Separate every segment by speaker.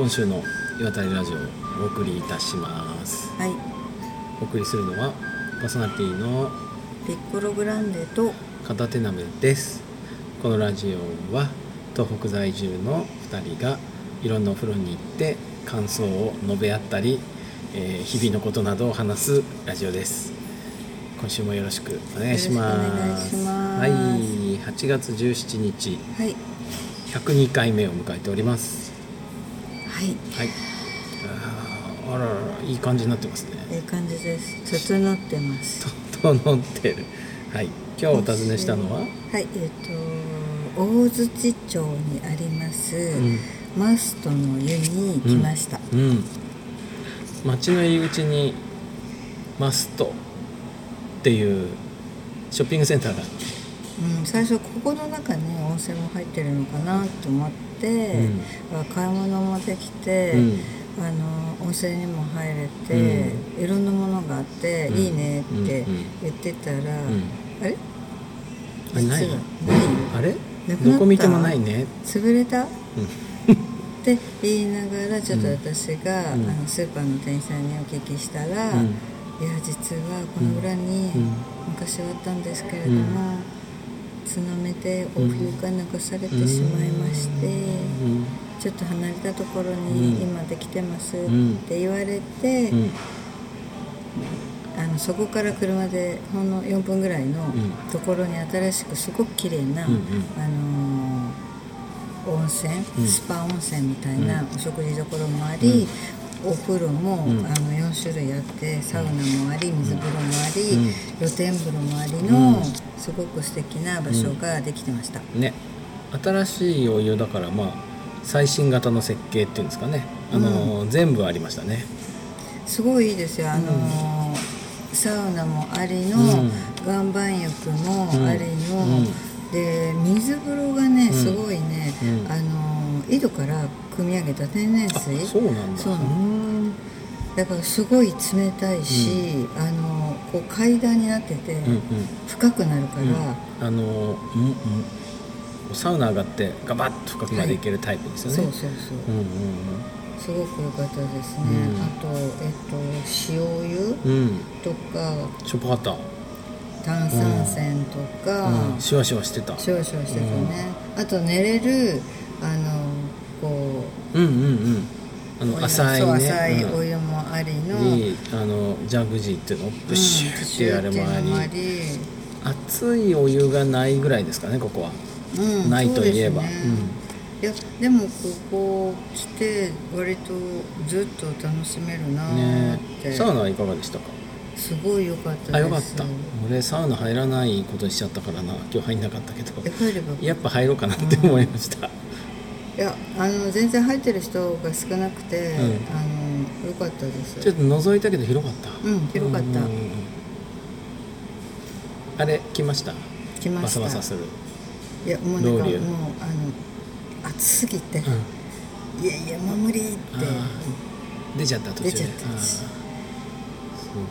Speaker 1: 今週の岩谷ラジオをお送りいたします。
Speaker 2: はい、
Speaker 1: お送りするのはパーソナリティの
Speaker 2: ピッコログランデと
Speaker 1: 片手鍋です。このラジオは東北在住の2人がいろんなお風呂に行って感想を述べ合ったり、えー日々のことなどを話すラジオです。今週もよろしくお願いします。
Speaker 2: よろしくお願いします。
Speaker 1: はい。8月17日。
Speaker 2: はい。
Speaker 1: 102回目を迎えております
Speaker 2: はい。
Speaker 1: はい。あらららいい感じになってますね。
Speaker 2: いい感じです。整ってます。
Speaker 1: 整ってる。はい。今日お尋ねしたのは？
Speaker 2: はい。えっ、と大槌町にあります、
Speaker 1: うん。
Speaker 2: マストの湯に来ました、
Speaker 1: うん。町の入り口にマストっていうショッピングセンターが
Speaker 2: うん。最初ここの中に温泉も入ってるのかなと思って、あ買い物もできて、
Speaker 1: うん。
Speaker 2: あの温泉にも入れて、いろんなものがあって、
Speaker 1: うん。
Speaker 2: いいねって
Speaker 1: うんうん。
Speaker 2: 言ってたら、
Speaker 1: ん。
Speaker 2: あれ？
Speaker 1: あれないあれ？
Speaker 2: なくなった
Speaker 1: どこ見てもないね。
Speaker 2: 潰れた？
Speaker 1: うん。
Speaker 2: って言いながらちょっと私が、
Speaker 1: うん。
Speaker 2: あのスーパーの店員さんにお聞きしたら、
Speaker 1: うん。
Speaker 2: いや実はこの裏に
Speaker 1: うん。
Speaker 2: 昔はあったんですけれども、津波でお冬が流されてしまいまして、
Speaker 1: うん
Speaker 2: ちょっと離れたところ
Speaker 1: うん。
Speaker 2: に今できてます
Speaker 1: ん
Speaker 2: って言われて、
Speaker 1: うん。
Speaker 2: あのそこから車でほんの4分ぐらいの
Speaker 1: ん。
Speaker 2: ところに新しくすごく綺麗な、あのー温泉、
Speaker 1: うん。
Speaker 2: スパ温泉みたいなお食事処もあり、お風呂も、
Speaker 1: うん。
Speaker 2: あの4種類あってサウナもあり水風呂もあり、
Speaker 1: うん。
Speaker 2: 露天風呂もありの、
Speaker 1: うん。
Speaker 2: すごく素敵な場所ができてました、
Speaker 1: ね。新しいお湯だからまあ最新型の設計っていうんですかね。あの、全部ありましたね。
Speaker 2: すごいいいですよ。あのーサウナもありの、
Speaker 1: うん。
Speaker 2: 岩盤浴もありの、
Speaker 1: うん。
Speaker 2: で水風呂がね
Speaker 1: ん。
Speaker 2: すごいね、
Speaker 1: うん。
Speaker 2: あのー井戸から汲み上げた天然
Speaker 1: あ
Speaker 2: 水
Speaker 1: そうなんだ。
Speaker 2: そうなの
Speaker 1: ん
Speaker 2: だ。からすごい冷たいし、あのーこう階段になってて、
Speaker 1: うんうん。
Speaker 2: 深くなるから、
Speaker 1: うん。あのうんうんサウナ上がってガバッと深くまで行けるタイプですよね、
Speaker 2: そうそうそう、
Speaker 1: うんうん
Speaker 2: すごく良かったですね、
Speaker 1: うん。
Speaker 2: あとえっと塩湯
Speaker 1: うん。うん
Speaker 2: とか
Speaker 1: しょっぱかった。
Speaker 2: 炭酸泉とか、
Speaker 1: うん。シュワシュワしてた。
Speaker 2: シュワシュワしてたね、あと寝れるあのこ
Speaker 1: うんうんうん。あ
Speaker 2: う
Speaker 1: の浅いね。
Speaker 2: 浅い
Speaker 1: うん。
Speaker 2: お湯もありの、
Speaker 1: いいあのジャグジーっていうのプッシューっていうあれもあり,、熱いお湯がないぐらいですかねここは、
Speaker 2: うん
Speaker 1: ないといえば、
Speaker 2: いやでもここ来て割とずっと楽しめるなっ
Speaker 1: ね。
Speaker 2: て、
Speaker 1: サウナはいかがでしたか？
Speaker 2: すごい良かった
Speaker 1: あよかった。俺サウナ入らないことにしちゃったからな。今日入んなかったけど。やっぱ入ろうかなって思いました、
Speaker 2: いやあの全然入ってる人が少なくて、
Speaker 1: ん。
Speaker 2: あの良かったです。
Speaker 1: ちょっと覗いたけど広かった。
Speaker 2: うん広かった。
Speaker 1: あれ来ました？
Speaker 2: 来ました。
Speaker 1: バサバサする、
Speaker 2: いやもうなんかもうあの暑すぎて、
Speaker 1: うん。
Speaker 2: いやいやもう無理って。
Speaker 1: 出ちゃった途中で。
Speaker 2: 出ちゃった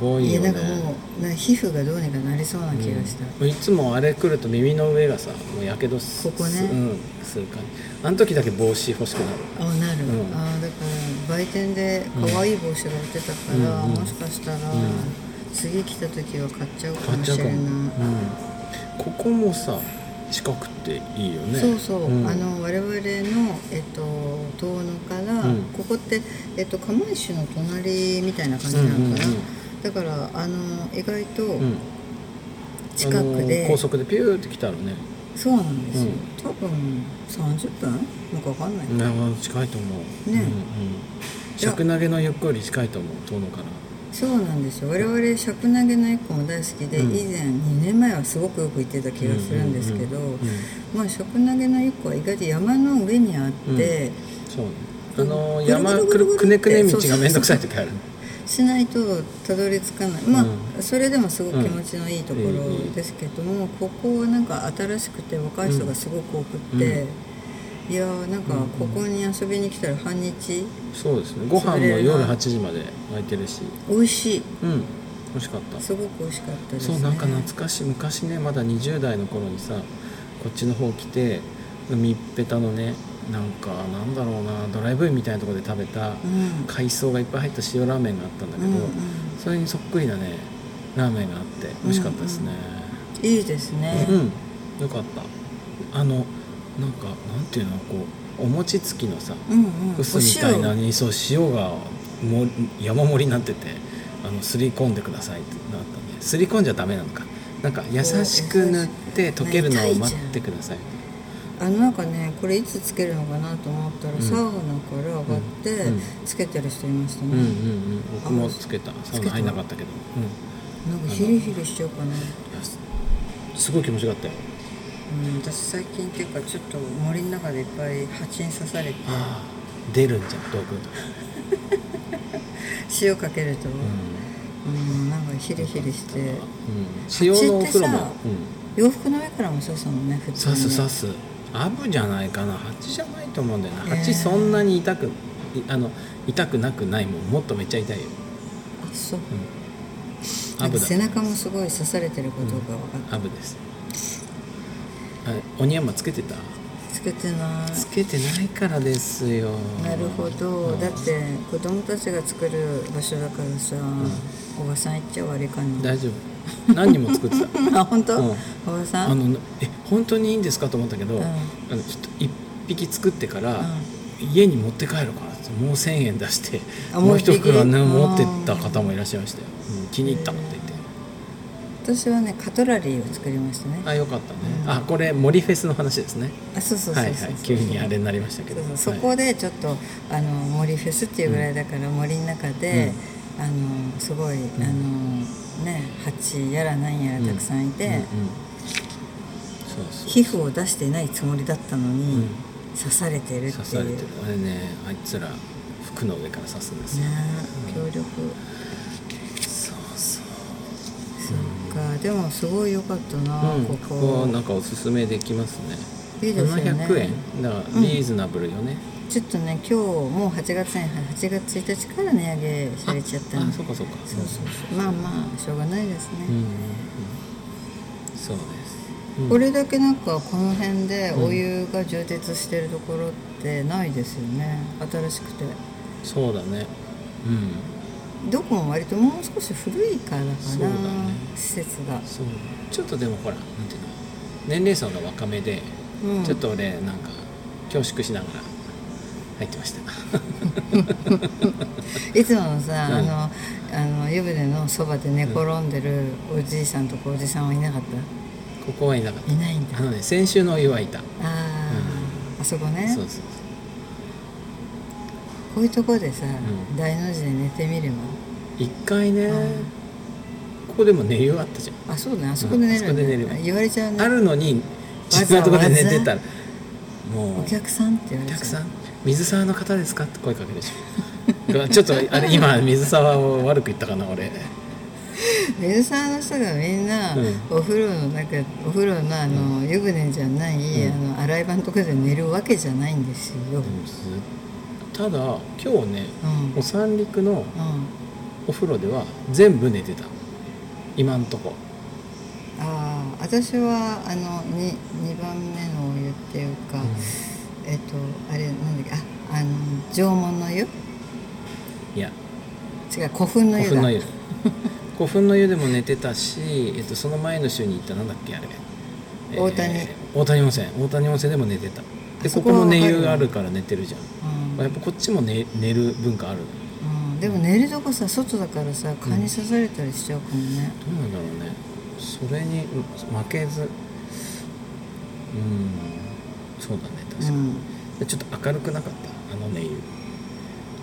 Speaker 1: ごいよね。
Speaker 2: いやなんかもうな皮膚がどうにかなりそうな気がした、
Speaker 1: いつもあれ来ると耳の上がさもうやけどす
Speaker 2: ここね。
Speaker 1: うん、する感じ。あの時だけ帽子欲しくなる。
Speaker 2: あなる、
Speaker 1: うん。
Speaker 2: あだから売店で可愛い帽子が売ってたから、
Speaker 1: うん。
Speaker 2: もしかしたら、
Speaker 1: ん。
Speaker 2: 次来た時は買っちゃうかもしれない。
Speaker 1: うん、ここもさ近くていいよね。
Speaker 2: そうそう、
Speaker 1: ん。
Speaker 2: あの我々の、えっと、遠野から、
Speaker 1: うん。
Speaker 2: ここって、えっと、釜石の隣みたいな感じなのかな、
Speaker 1: うんうんうん
Speaker 2: だからあの意外と
Speaker 1: うん。
Speaker 2: 近くで、
Speaker 1: あの高速でピューって来たらね。
Speaker 2: そうなんですよ、
Speaker 1: うん。
Speaker 2: 多分30分なんかわかんない、
Speaker 1: ね近いと思う。
Speaker 2: ね。
Speaker 1: うんうん、尺投げのゆっくり近いと思う遠野から。
Speaker 2: そうなんですよ。我々尺投げの一個も大好きで、
Speaker 1: うん。
Speaker 2: 以前2年前はすごくよく行ってた気がするんですけど、
Speaker 1: うんうんうん
Speaker 2: まあ尺投げの一個は意外と山の上にあって、
Speaker 1: そうね。あの
Speaker 2: ぐる
Speaker 1: 山くねくね道がめんどくさい時ある
Speaker 2: しないとたどり着かない。まあ、
Speaker 1: うん。
Speaker 2: それでもすごく気持ちのいいところ
Speaker 1: うん
Speaker 2: ですけども、ここはなんか新しくて若い人がすごく多くって、いやーなんかここに遊びに来たら半日
Speaker 1: そうですね。ご飯も夜8時まで空いてるし。
Speaker 2: 美味しい。
Speaker 1: うん。美味しかった。
Speaker 2: すごく美味しかったですね。
Speaker 1: そうなんか懐かしい。昔ねまだ20代の頃にさこっちの方来て海っぺたのねなんかなんだろうなドライブインみたいなところで食べた
Speaker 2: うん。
Speaker 1: 海藻がいっぱい入った塩ラーメンがあったんだけど、
Speaker 2: うんうん
Speaker 1: それにそっくりなねラーメンがあって美味しかったですね。
Speaker 2: いいですね、
Speaker 1: うん、よかった。あのなんかなんていうのこうお餅つきのさ
Speaker 2: うんうん。
Speaker 1: 薄みたいなにそう塩がも山盛りになっててあのすり込んでくださいってなったねすり込んじゃダメなのか。なんか優しく塗って溶けるのを待ってください
Speaker 2: あのなんかねこれいつつけるのかなと思ったら、
Speaker 1: うん。
Speaker 2: サウナから上がって
Speaker 1: うん。うん
Speaker 2: つけてる人いましたね、
Speaker 1: うんうんうん。僕もつけた。サウナ入んなかったけど、うん、
Speaker 2: なんかヒリヒリしちゃうかな、
Speaker 1: すすごい気持ちよかったよ。
Speaker 2: うん、私最近っていうかちょっと森の中でいっぱい蜂に刺されて。
Speaker 1: ああ出るんじゃん毒、
Speaker 2: 塩かけると、
Speaker 1: う
Speaker 2: うん、なんかヒリヒリして。
Speaker 1: んうん、塩のお風呂も。
Speaker 2: 蜂ってさ、洋服の上からも刺すもんね普
Speaker 1: うん、
Speaker 2: 通に
Speaker 1: 刺す刺すアブじゃないかな。蜂じゃないと思うんだよな。
Speaker 2: へー
Speaker 1: 蜂そんなに痛くいあの痛くなくないもん。もっとめっちゃ痛いよ。
Speaker 2: あそう。
Speaker 1: アブだ。
Speaker 2: 背中もすごい刺されてることが分かった、
Speaker 1: アブです。あ鬼山つけてた？
Speaker 2: つけてない。
Speaker 1: つけてないからですよ。
Speaker 2: なるほど、
Speaker 1: うん。
Speaker 2: だって子供たちが作る場所だからさ、おばさん行っちゃ悪いかな。
Speaker 1: 大丈夫何人も作ってた。
Speaker 2: あ本当、
Speaker 1: うん。
Speaker 2: おばさん？
Speaker 1: あのえ本当にいいんですかと思ったけど、
Speaker 2: うん。
Speaker 1: あのちょっと一匹作ってから、
Speaker 2: う
Speaker 1: 家に持って帰るからってもう1000円出して
Speaker 2: あ
Speaker 1: もう一袋ね持ってった方もいらっしゃいましたよ、うん。気に入ったって言って。
Speaker 2: 私はねカトラリーを作りましたね。
Speaker 1: あよかったね、
Speaker 2: うん。
Speaker 1: あこれ森フェスの話ですね。
Speaker 2: あそうそうそう
Speaker 1: はいはい。急にあれになりましたけど。
Speaker 2: そうそう。そ
Speaker 1: はい
Speaker 2: こでちょっとあの森フェスっていうぐらいだから、森の中で、あのすごい、あのね蜂やらなんやらたくさんいて、皮膚を出してないつもりだったのに、
Speaker 1: うん。
Speaker 2: 刺されてるっていう。
Speaker 1: 刺されてる。あれねあいつら服の上から刺すんですよ、
Speaker 2: ね強力。
Speaker 1: そうそう。
Speaker 2: そっかでもすごい良かったな、
Speaker 1: うん、
Speaker 2: こ
Speaker 1: こ。
Speaker 2: こ
Speaker 1: こなんかおすすめできますね。700円。だからリーズナブルよね、
Speaker 2: ちょっとね今日もう8月に8月1日から値上げされちゃった
Speaker 1: あ
Speaker 2: んで
Speaker 1: そうかそうか。
Speaker 2: そうそうそうまあまあしょうがないですね、
Speaker 1: うんうんうん。そうです、うん。
Speaker 2: これだけなんかこの辺でお湯が充実してるところってないですよね。新しくて。
Speaker 1: そうだね。うん。
Speaker 2: どこも割ともう少し古いからかな、
Speaker 1: ね。
Speaker 2: 施設が、
Speaker 1: そう。ちょっとでもほらなんていうの。年齢層が若めで、
Speaker 2: うん、
Speaker 1: ちょっと俺なんか恐縮しながら入ってました。
Speaker 2: いつものさ、
Speaker 1: うん。
Speaker 2: あのあの湯船のそばで寝転んでるおじいさんとかおじさんはいなかった？
Speaker 1: ここはいなかった。
Speaker 2: いないんだ。
Speaker 1: あのね先週のお湯はいた、
Speaker 2: ああ、あそこね。
Speaker 1: そうそう
Speaker 2: こういうとこでさ、
Speaker 1: ん。
Speaker 2: 大の字で寝てみれば
Speaker 1: そう一回ね、
Speaker 2: うん。
Speaker 1: ここでも寝湯あったじゃん。
Speaker 2: あそうね。あそこで寝るんだ、
Speaker 1: うんあそこで寝れば。
Speaker 2: 言われちゃうね。
Speaker 1: あるのに
Speaker 2: わざわざ
Speaker 1: 自分のところで寝てたら。もう
Speaker 2: お客さんって言わ
Speaker 1: お
Speaker 2: れちゃう。
Speaker 1: 客さん水沢の方ですか？って声かけるでしょ ちょっとあれ今水沢を悪く言ったかな俺。
Speaker 2: 水沢の人がみんな、
Speaker 1: うん。
Speaker 2: お風呂の中お風呂のあの、湯船じゃない、
Speaker 1: うん。
Speaker 2: あの洗い場のところで寝るわけじゃないんですよ、
Speaker 1: ただ今日ね
Speaker 2: うん。
Speaker 1: お三陸の
Speaker 2: うん。
Speaker 1: お風呂では全部寝てた。今んとこ。
Speaker 2: ああ私はあの 2, 二番目のお湯っていうか、えっとあれなんだっけ？ああの縄文の湯？
Speaker 1: いや。
Speaker 2: 違う古墳の湯だ。
Speaker 1: 古墳の湯。古墳の湯でも寝てたし、えっと、その前の週に行ったなんだっけあれ。
Speaker 2: 大谷。
Speaker 1: 大谷温泉。大谷温泉でも寝てた。
Speaker 2: あ
Speaker 1: で
Speaker 2: そこは
Speaker 1: ここも寝湯があるから寝てるじゃん。
Speaker 2: うん
Speaker 1: やっぱこっちも寝寝る文化ある。
Speaker 2: うん、でも寝るとこさ外だからさ蚊に刺されたりしちゃうかもね、
Speaker 1: どうなんだろうね。それにうん負けず。うん。そうだね
Speaker 2: うん。
Speaker 1: でちょっと明るくなかった？あの寝湯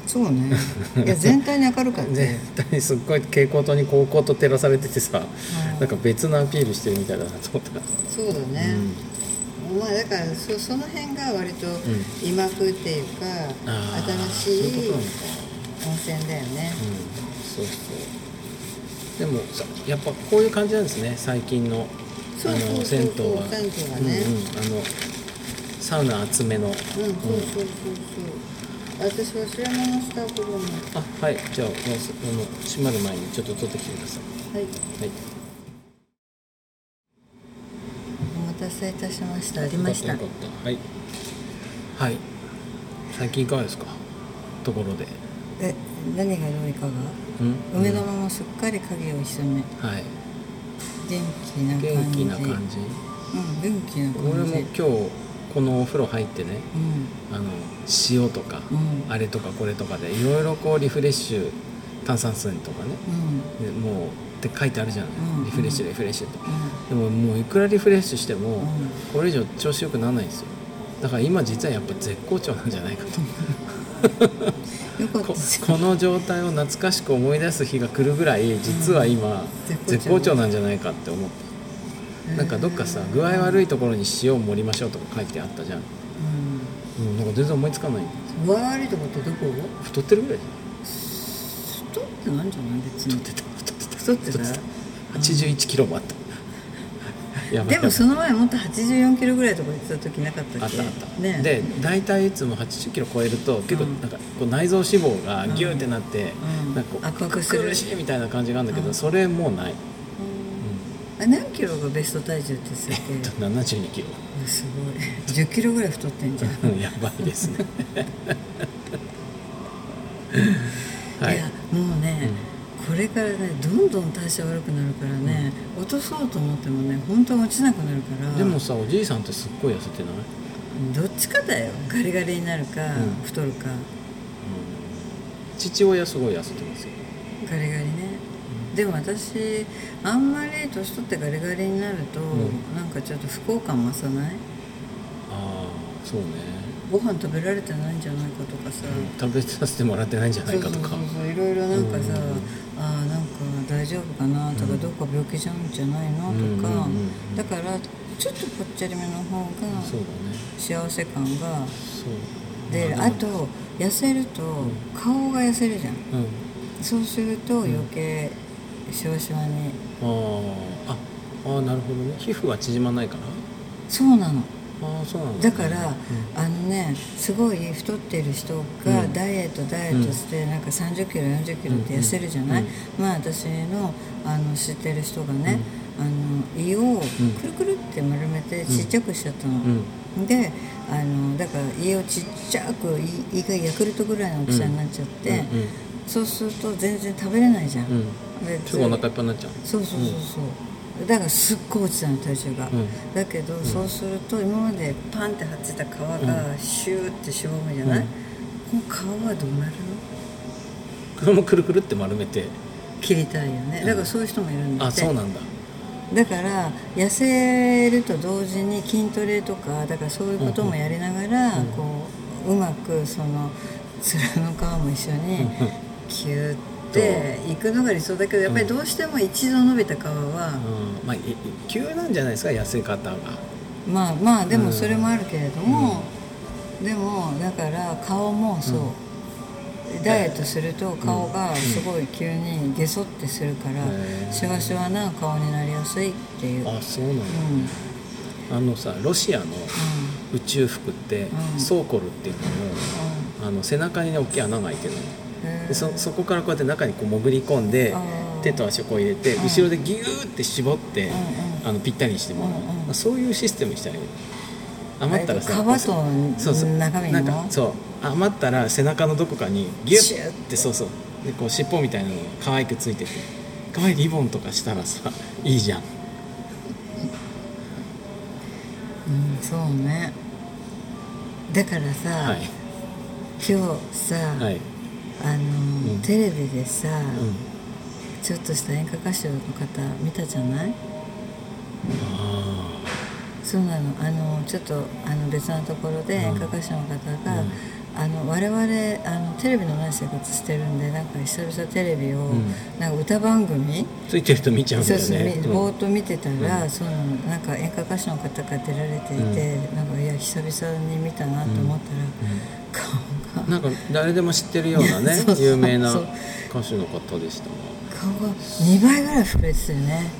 Speaker 2: そうね。いや全体に明るかったよ。
Speaker 1: 全体にすっごい蛍光灯に高校と照らされててさ
Speaker 2: うん。
Speaker 1: なんか別のアピールしてるみたいだなと思った。ら
Speaker 2: そうだね、まあだからそその辺が割と今風っていうか、
Speaker 1: あー
Speaker 2: 新しい温泉だよね、
Speaker 1: うん。そうそう。でもさやっぱこういう感じなんですね最近のの銭湯は。
Speaker 2: 銭湯はね。
Speaker 1: うんうん、あのサウナ厚めの、
Speaker 2: うん、そうそうそうそう。私忘れ物した頃も
Speaker 1: あはい。じゃあもうすあの閉まる前にちょっと取ってきてください。
Speaker 2: はい。
Speaker 1: はい。
Speaker 2: お待たせいたしました。ありました。
Speaker 1: はい。はい。最近いかがですか？ところで。
Speaker 2: え何がどういかが？
Speaker 1: うん？
Speaker 2: 梅田もすっかり影を潜め
Speaker 1: はい。
Speaker 2: 元気な感じ。
Speaker 1: 元気な感じ。
Speaker 2: うん元気な感じ。
Speaker 1: 俺も今日このお風呂入ってね
Speaker 2: うん。
Speaker 1: あの塩とか、
Speaker 2: うん。
Speaker 1: あれとかこれとかでいろいろこうリフレッシュ炭酸水とかね。
Speaker 2: うん。
Speaker 1: でもうって書いてあるじゃない、
Speaker 2: うん。
Speaker 1: リフレッシュリフレッシュって。
Speaker 2: う
Speaker 1: でももういくらリフレッシュしても、
Speaker 2: ん。
Speaker 1: これ以上調子よくならないんですよ。だから今実はやっぱ絶好調なんじゃないかと。ここの状態を懐かしく思い出す日が来るぐらい実は今、
Speaker 2: 絶好調。
Speaker 1: なんじゃないかって思ったなんかどっかさ具合悪いところに塩を盛りましょうとか書いてあったじゃん、
Speaker 2: うん。
Speaker 1: うん、なんか全然思いつかない。
Speaker 2: 具合悪いとこってどこ
Speaker 1: 太ってるぐらい
Speaker 2: 太ってなんじゃない？別に。
Speaker 1: 太ってた。太ってた？
Speaker 2: 太ってた。
Speaker 1: 81キロもあった。やばい。
Speaker 2: でもその前もっと84キロぐらいとか言ってた時なかったっけ？
Speaker 1: あったあった、
Speaker 2: ね
Speaker 1: で大体いつも80キロ超えると結構
Speaker 2: うん
Speaker 1: なんかこう内臓脂肪がギューってなって、
Speaker 2: うん。
Speaker 1: なんかこう苦しいみたいな感じがあるんだけど、
Speaker 2: うん。
Speaker 1: それもうない、
Speaker 2: あ何キロがベスト体重って言ってたっけ
Speaker 1: ？72キロ。
Speaker 2: すごい。10キロぐらい太ってんじゃん。
Speaker 1: うんやばいですね。はい。
Speaker 2: いやもうね、これからねどんどん代謝悪くなるからね、落とそうと思ってもね本当は落ちなくなるから。
Speaker 1: でもさおじいさんってすっごい痩せてない、
Speaker 2: どっちかだよ。ガリガリになるか、
Speaker 1: うん。
Speaker 2: 太るか。
Speaker 1: 父親すごい痩せてますよ。
Speaker 2: ガリガリねでも私あんまり年取ってガリガリになると、
Speaker 1: ん。
Speaker 2: なんかちょっと不幸感増さない？
Speaker 1: ああそうね、
Speaker 2: ご飯食べられてないんじゃないかとかさ、
Speaker 1: 食べさせてもらってないんじゃないかとか。
Speaker 2: そうそうそうそういろいろなんかさ、
Speaker 1: うん。
Speaker 2: ああなんか大丈夫かなとか、
Speaker 1: うん。
Speaker 2: どっか病気じゃんじゃないのとか、
Speaker 1: うんうんうんうん。
Speaker 2: だからちょっとぽっちゃりめの方が
Speaker 1: そうだね。
Speaker 2: 幸せ感が。
Speaker 1: そう。
Speaker 2: 出る、
Speaker 1: ま
Speaker 2: あと痩せると顔が痩せるじゃん。
Speaker 1: うん。
Speaker 2: そうすると余計しわしわに。
Speaker 1: あー。あなるほどね。皮膚は縮まないから？
Speaker 2: そうなの。
Speaker 1: ああそうなんだ
Speaker 2: だから、あのねすごい太ってる人が
Speaker 1: うん。
Speaker 2: ダイエットダイエットして、なんか3 0キロ4 0キロって痩せるじゃない、
Speaker 1: うん
Speaker 2: まあ私のあの知ってる人がね、あの胃をくるくるって丸めてちっちゃくしちゃったの、
Speaker 1: うん。
Speaker 2: であのだから胃をちっちゃく胃胃がヤクルトぐらいの大きさになっちゃって、そうすると全然食べれないじゃん、
Speaker 1: お腹いっぱいになっちゃう。
Speaker 2: そうそうそうそう、だからすっごい落ちたの体重が、
Speaker 1: うん。
Speaker 2: だけど、そうすると今までパンって張ってた皮がシューってしぼむじゃない、
Speaker 1: うん。
Speaker 2: この皮はどうなる？の
Speaker 1: これもくるくるって丸めて。
Speaker 2: 切りたいよね。だからそういう人もいるんだって、
Speaker 1: あそうなんだ。
Speaker 2: だから痩せると同時に筋トレとかだからそういうこともやりながら、
Speaker 1: うん。
Speaker 2: こううまくその面の皮も一緒に
Speaker 1: うん。
Speaker 2: キューっていくのが理想だけどやっぱりどうしても一度伸びた皮は、
Speaker 1: うん。まあ急なんじゃないですか痩せ方が。
Speaker 2: まあまあで
Speaker 1: うん。
Speaker 2: もそれもあるけれども、でもだから顔もそう、ダイエットすると顔がすごい急にゲソってするから、
Speaker 1: へー。
Speaker 2: シワシワな顔になりやすいっていう、うん
Speaker 1: あそうなんだ、
Speaker 2: うん、
Speaker 1: あのさロシアの宇宙服って、
Speaker 2: うん。
Speaker 1: ソーコルっていうのをあの背中にね大きい穴が開いてるのでそそこからこうやって中にこう潜り込んで手と足をこう入れて
Speaker 2: うん。
Speaker 1: 後ろでギューって絞って、あのぴったりにしてもらう、まあそういうシステムにしたらいい。余ったらさ
Speaker 2: 皮と中身の？
Speaker 1: なんかそう。余ったら背中のどこかにギュ
Speaker 2: ッ
Speaker 1: ッてそうそう。でこう尻尾みたいなのが可愛くついてて。可愛いリボンとかしたらさいいじゃん。
Speaker 2: うんそうね。だからさ、
Speaker 1: はい。
Speaker 2: 今日さ、
Speaker 1: はい、
Speaker 2: あの、
Speaker 1: うん。
Speaker 2: テレビでさ、
Speaker 1: うん、
Speaker 2: ちょっとした演歌歌手の方見たじゃない？
Speaker 1: あ
Speaker 2: そうなの。あのちょっとあの別なところで
Speaker 1: うん。
Speaker 2: 演歌歌手の方が、
Speaker 1: うん。
Speaker 2: あの我々あのテレビのない生活してるんでなんか久々テレビを、
Speaker 1: うん。
Speaker 2: なんか歌番組、
Speaker 1: ーついてると見ちゃうんだ
Speaker 2: そうそう
Speaker 1: よね
Speaker 2: みぼーっと見てたら、
Speaker 1: うん。
Speaker 2: その。なんか演歌歌手の方が出られていて、なんかいや久々に見たなと思ったら、顔が
Speaker 1: なんか誰でも知ってるようなね 有名な歌手の方でしたが
Speaker 2: 顔が2倍ぐらい膨れてたよね。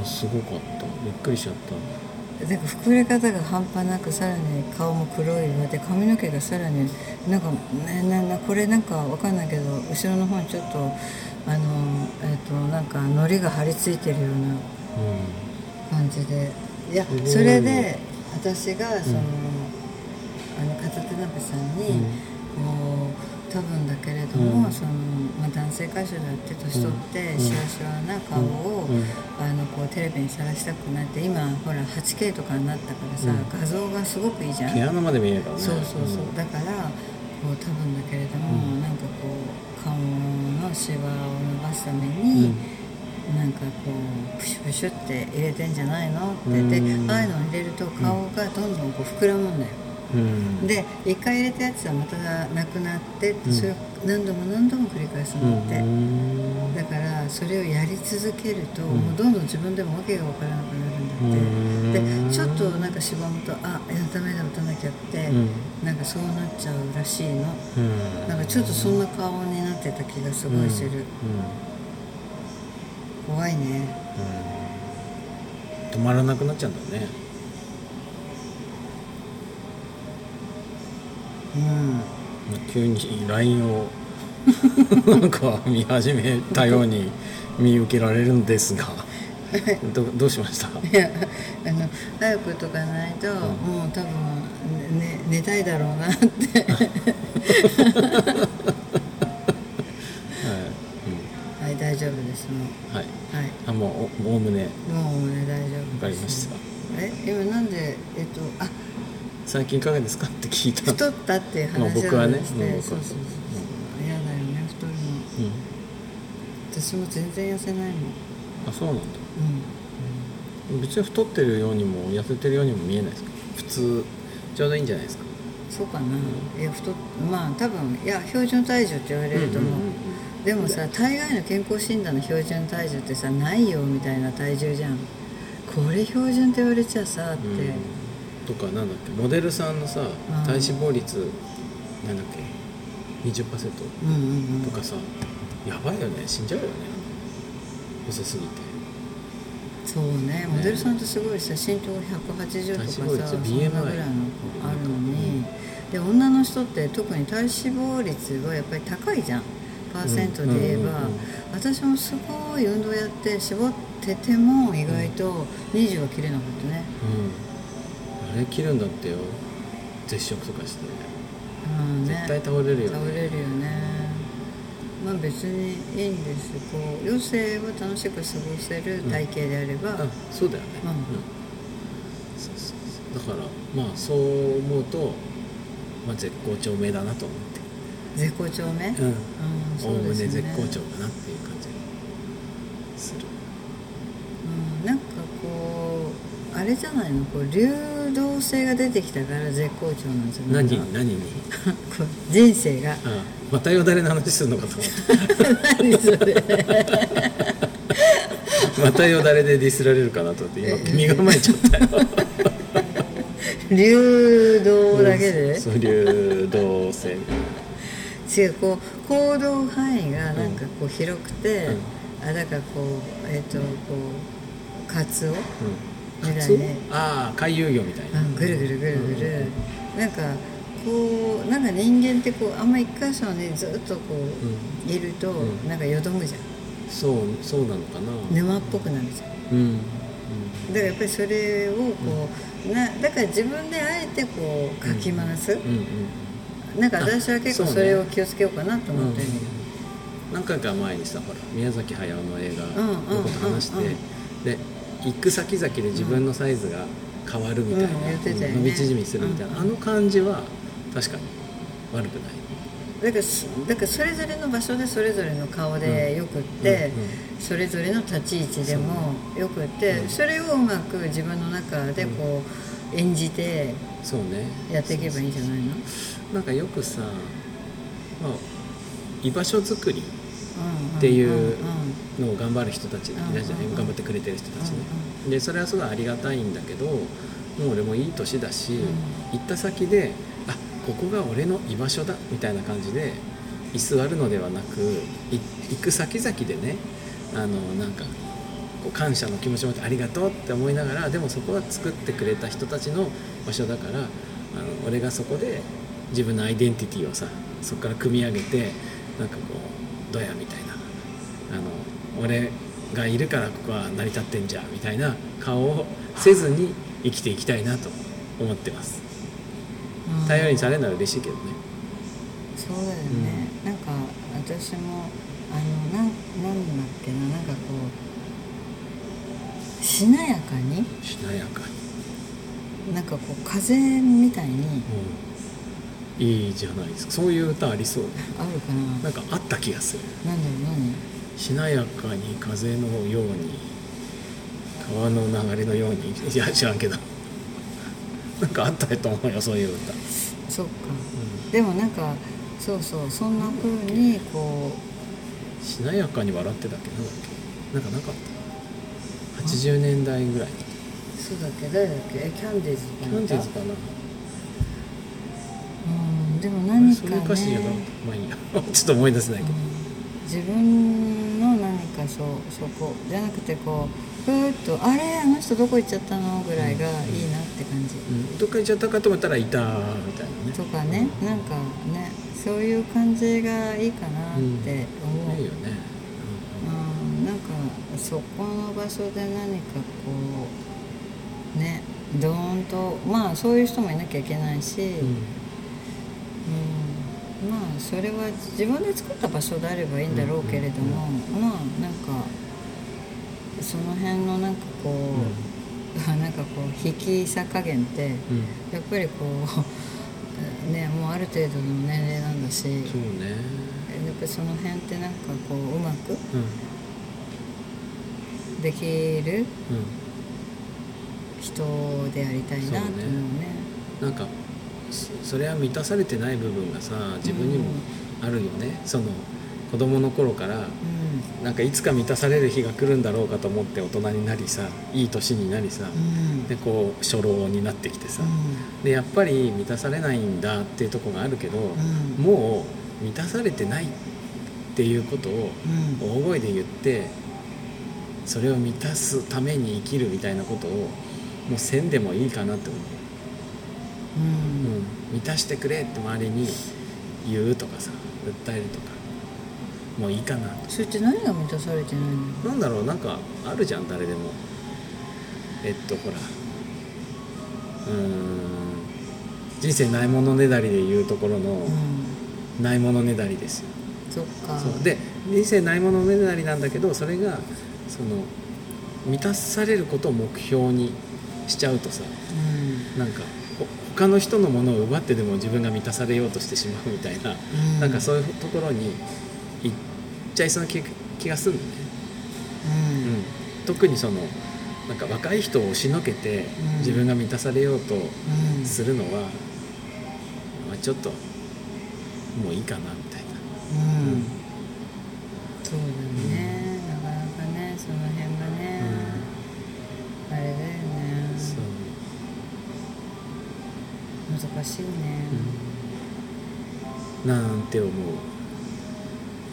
Speaker 1: あすごかった。びっくりしちゃった。
Speaker 2: なんか膨れ方が半端なくさらに顔も黒いわで髪の毛がさらになんかねななこれなんかわかんないけど後ろの方にちょっとあのえっ、となんか糊が張り付いてるような感じで。いや
Speaker 1: すごい。
Speaker 2: それで私がその、あの片手鍋さんに、
Speaker 1: うん
Speaker 2: 多分だけれども、
Speaker 1: うん。
Speaker 2: そのまあ、男性歌手だって年取って
Speaker 1: うん。
Speaker 2: しわしわな顔を、
Speaker 1: うん。
Speaker 2: あのこうテレビにさらしたくなって今ほら 8K とかになったからさ、
Speaker 1: うん。
Speaker 2: 画像がすごくいいじゃん。
Speaker 1: 毛穴まで見えるからね。
Speaker 2: そうそうそう、だからこう多分だけれども、
Speaker 1: うん。
Speaker 2: なんかこう顔のシワを伸ばすため
Speaker 1: うん。
Speaker 2: に、なんかこうプシュプシュって入れてんじゃないの？って、で
Speaker 1: うん。
Speaker 2: ああいうのを入れると顔がどんどんこう膨らむんだよ、
Speaker 1: うん
Speaker 2: で一回入れたやつはまたなくなってそれを何度も何度も繰り返す
Speaker 1: うん
Speaker 2: のって、
Speaker 1: うん
Speaker 2: だからそれをやり続けると、
Speaker 1: うん
Speaker 2: もうどんどん自分でも訳が分からなくなるんだって、
Speaker 1: うん。
Speaker 2: でちょっとなんかしぼむとあいやダメだ打たなきゃって、
Speaker 1: うん。
Speaker 2: なんかそうなっちゃうらしいの。
Speaker 1: うん。
Speaker 2: なんかちょっとそんな顔になってた気がすごいする、怖いね。
Speaker 1: うん。止まらなくなっちゃうんだよね
Speaker 2: うん。
Speaker 1: 急に LINE を なんか見始めたように見受けられるんですがどどうしました？
Speaker 2: いやあの早くとかないと、もう多分、ね、寝たいだろうなって。
Speaker 1: はい、
Speaker 2: はい大丈夫ですもう。
Speaker 1: うん、はい。
Speaker 2: はい。
Speaker 1: あもうおおおむね。
Speaker 2: もうね大丈夫
Speaker 1: わかりました。
Speaker 2: え今なんでえっとあ
Speaker 1: 最近いかがですか？って聞いた
Speaker 2: 太ったっていう
Speaker 1: まあ
Speaker 2: 話
Speaker 1: 僕はね。
Speaker 2: をして、
Speaker 1: もう僕は
Speaker 2: そうそうそう。嫌だよね太るの。
Speaker 1: うん、
Speaker 2: 私も全然痩せないもん。
Speaker 1: あそうなんだ。
Speaker 2: うん。
Speaker 1: 別に太ってるようにも痩せてるようにも見えないですか？普通ちょうどいいんじゃないですか？
Speaker 2: そうかな。いや太っまあ多分いや標準体重って言われると思う,、
Speaker 1: うんうんうん。
Speaker 2: でもさ大概の健康診断の標準体重ってさないよみたいな体重じゃん。これ標準って言われちゃさって、
Speaker 1: うんとかなんだっけ？モデルさんのさ体脂肪率なんだっけ？20%
Speaker 2: うん、うんうん。
Speaker 1: とかさやばいよね。死んじゃうよね。細すぎて。
Speaker 2: そうね。モデルさんってすごいさ身長180とかさ
Speaker 1: 体脂肪率
Speaker 2: そん
Speaker 1: BMI
Speaker 2: なぐらいのあるのに、で女の人って特に体脂肪率はやっぱり高いじゃん。パーセントで言えば、私もすごい運動やって絞ってても意外と20は切れなかったね、
Speaker 1: うん。あれ切るんだってよ。絶食とかして。
Speaker 2: うんね。
Speaker 1: 絶対倒れるよ
Speaker 2: 倒れるよね。まあ別にいいんですこう余生を楽しく過ごせる体型であれば、
Speaker 1: あそうだよね。
Speaker 2: うん。
Speaker 1: そうそうそう。だからまあそう思うと、まあ、絶好調目だなと思って。
Speaker 2: 絶好調目、
Speaker 1: うん。
Speaker 2: うん
Speaker 1: おおむ
Speaker 2: ね
Speaker 1: 絶好調かなっていう感じがする。
Speaker 2: うん、なんかこうあれじゃないの？こう流動性が出てきたから絶好調なんじゃないの
Speaker 1: 何何に
Speaker 2: 人生が。
Speaker 1: あまたよだれの話するのかと。思っ
Speaker 2: 何それ
Speaker 1: たまたよだれでディスられるかなと思って今身構えちゃったよ。
Speaker 2: 流動だけで？
Speaker 1: そう流動性。
Speaker 2: 違うこう行動範囲がなんかこう広くて、
Speaker 1: う
Speaker 2: あだからこうえっ、とこうカツオ、
Speaker 1: うんカツオああ回遊魚みたいな。
Speaker 2: うん、ぐるぐるぐるぐる、なんかこうなんか人間ってこうあんま一箇所にずっとこう、いると、
Speaker 1: うん。
Speaker 2: なんかよどむじゃん。
Speaker 1: そうそうなのかな。
Speaker 2: 沼っぽくなるじゃん。
Speaker 1: うん、
Speaker 2: だからやっぱりそれをこう、なだから自分であえてこうかき回す、
Speaker 1: うんうんうん。
Speaker 2: なんか私は結構
Speaker 1: あそ
Speaker 2: れを気をつけようかなと思ってる、
Speaker 1: 何回か前にさほら宮崎駿の映画
Speaker 2: うんうん
Speaker 1: のこと話して、
Speaker 2: うんうん。
Speaker 1: で行く先々で自分のサイズが変わるみたいな、伸び縮みするみたいな、
Speaker 2: うん。
Speaker 1: あの感じは確かに悪くない。
Speaker 2: だからそだからそれぞれの場所でそれぞれの顔でよくって、それぞれの立ち位置でもよくって
Speaker 1: うん。
Speaker 2: それをうまく自分の中でこう演じてやっていけばいいんじゃないの？
Speaker 1: なんかよくさ、まあ、居場所づくり
Speaker 2: っ
Speaker 1: っていうのを頑張る人たちいるじゃない、頑張ってくれてる人たちね、
Speaker 2: う
Speaker 1: でそれはすごいありがたいんだけどもう俺もいい年だし、
Speaker 2: ん。
Speaker 1: 行った先であここが俺の居場所だみたいな感じで居座るのではなくい行く先々でねあのなんかこう感謝の気持ちを持ってありがとうって思いながらでもそこは作ってくれた人たちの場所だからあの俺がそこで自分のアイデンティティをさそこから組み上げてなんかこうドヤみたいな。あの俺がいるからここは成り立ってんじゃんみたいな顔をせずに生きていきたいなと思ってます。
Speaker 2: うん。
Speaker 1: 頼りにされるのは嬉しいけどね。
Speaker 2: そうだよね、なんか私もあのなんなんだっけななんかこうしなやかに？
Speaker 1: しなやかに、
Speaker 2: なんかこう風みたいに
Speaker 1: うん、いいじゃないですか。そういう歌ありそう。
Speaker 2: あるかな。
Speaker 1: なんかあった気がする。
Speaker 2: なんだろう何？
Speaker 1: しなやかに風のように川の流れのように。いや知らんけど。なんかあったと思うよそういう歌、
Speaker 2: そっか。
Speaker 1: う
Speaker 2: でもなんかそうそう。そんな風にこ
Speaker 1: ん、しなやかに笑ってたっけ？なんだっけ？なんかなかった。80年代ぐらい。キ
Speaker 2: うそうだっけ？誰だっけ？えキャンディーズか
Speaker 1: ャンディーズかな
Speaker 2: うんでも何かね。
Speaker 1: ちょっと思い出せないけど、
Speaker 2: うん自分の何かそうそこじゃなくてこうふーっとあれあの人どこ行っちゃったのぐらいがいいなって感じ、
Speaker 1: うん、どっか行っちゃったかと思ったらいたみたいなね。
Speaker 2: とかね。なんかねそういう感じがいいかなって思う、
Speaker 1: いいよね、
Speaker 2: うん、なんかそこの場所で何かこうねドーンとまあそういう人もいなきゃいけないし、
Speaker 1: うん
Speaker 2: うん。まあそれは自分で作った場所であればいいんだろうけれども、まあなんかその辺のなんかこう、なんかこう引きさ加減って
Speaker 1: うん。うん
Speaker 2: やっぱりこう ねもうある程度の年齢なんだし
Speaker 1: そうね。
Speaker 2: やっぱりその辺ってなんかこううまく
Speaker 1: うん。
Speaker 2: できる
Speaker 1: うん。
Speaker 2: 人でありたいなと思うね。
Speaker 1: なんかそそれは満たされてない部分がさ自分にもあるよね、その子供の頃から
Speaker 2: う
Speaker 1: なんかいつか満たされる日が来るんだろうかと思って大人になりさいい年になりさ、
Speaker 2: んうん。
Speaker 1: でこう初老になってきてさ、
Speaker 2: う
Speaker 1: でやっぱり満たされないんだっていうところがあるけど、
Speaker 2: ん。
Speaker 1: もう満たされてないっていうことを
Speaker 2: うん。
Speaker 1: 大声で言ってそれを満たすために生きるみたいなことをもうせんでもいいかなって思う。
Speaker 2: う
Speaker 1: うん。ん、満たしてくれって周りに言うとかさ訴えるとか。もういいかな。
Speaker 2: それって何が満たされてないの？
Speaker 1: なんだろうなんかあるじゃん誰でも。えっとほら。うーん。人生ないものねだりで言うところの
Speaker 2: うん。
Speaker 1: ないものねだりですよ。
Speaker 2: そっか。
Speaker 1: で人生ないものねだりなんだけどそれがその満たされることを目標にしちゃうとさ
Speaker 2: うん。
Speaker 1: なんかほ他の人のものを奪ってでも自分が満たされようとしてしまうみたいな、
Speaker 2: うん。
Speaker 1: なんかそういうところに行っちゃいそうな気気がするのね、
Speaker 2: うん。
Speaker 1: うん、特にそのなんか若い人を押しのけて
Speaker 2: うん。
Speaker 1: 自分が満たされようと
Speaker 2: うん
Speaker 1: するのは、まあ、ちょっともういいかなみたいな、
Speaker 2: うん。
Speaker 1: うん。
Speaker 2: そうだね、難しいね、
Speaker 1: うん、なんて思う？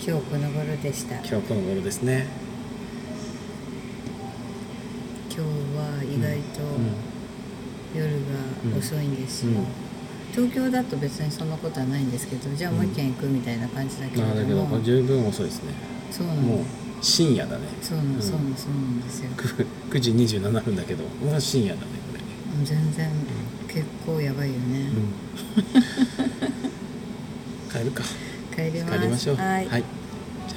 Speaker 2: 今日この頃でした。今
Speaker 1: 今日この頃ですね、
Speaker 2: 日は意外と
Speaker 1: うん。
Speaker 2: 夜が遅いんですよ、
Speaker 1: うん。
Speaker 2: 東京だと別にそんなことはないんですけどじゃあもう一軒行くみたいな感じだけれ
Speaker 1: ああだけど
Speaker 2: ども、
Speaker 1: 十分遅いですね。
Speaker 2: そうなの。
Speaker 1: もう深夜だね。
Speaker 2: そうな
Speaker 1: ん。
Speaker 2: そうなのそうなんですよ。
Speaker 1: 9 9時27分だけどもう深夜だねこれ。
Speaker 2: 全然。結構やばいよね、
Speaker 1: 帰るか。
Speaker 2: 帰ります。
Speaker 1: 帰りましょう。
Speaker 2: はい、
Speaker 1: じ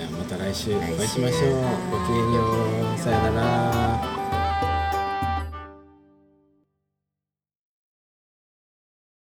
Speaker 1: ゃあまた来週お会いしましょう。
Speaker 2: はい
Speaker 1: ごきげんよう。さよなら